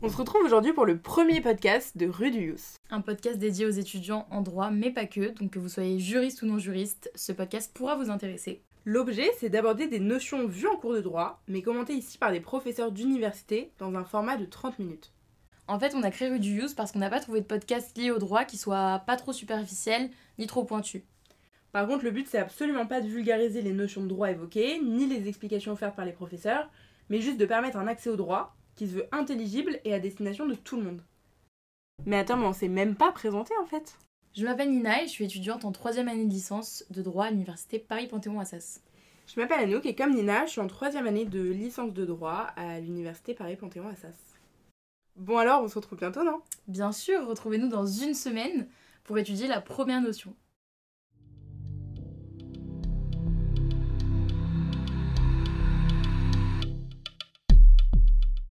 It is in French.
On se retrouve aujourd'hui pour le premier podcast de Rue du Youth. Un podcast dédié aux étudiants en droit, mais pas que, donc que vous soyez juriste ou non juriste, ce podcast pourra vous intéresser. L'objet, c'est d'aborder des notions vues en cours de droit, mais commentées ici par des professeurs d'université dans un format de 30 minutes. En fait, on a créé Rue du Youth parce qu'on n'a pas trouvé de podcast lié au droit qui soit pas trop superficiel ni trop pointu. Par contre, le but, c'est absolument pas de vulgariser les notions de droit évoquées, ni les explications offertes par les professeurs, mais juste de permettre un accès au droit qui se veut intelligible et à destination de tout le monde. Mais attends, mais on s'est même pas présenté en fait. Je m'appelle Nina et je suis étudiante en troisième année de licence de droit à l'université Paris-Panthéon-Assas. Je m'appelle Anouk et comme Nina, je suis en troisième année de licence de droit à l'université Paris-Panthéon-Assas. Bon alors, on se retrouve bientôt, non? Bien sûr, retrouvez-nous dans une semaine pour étudier la première notion.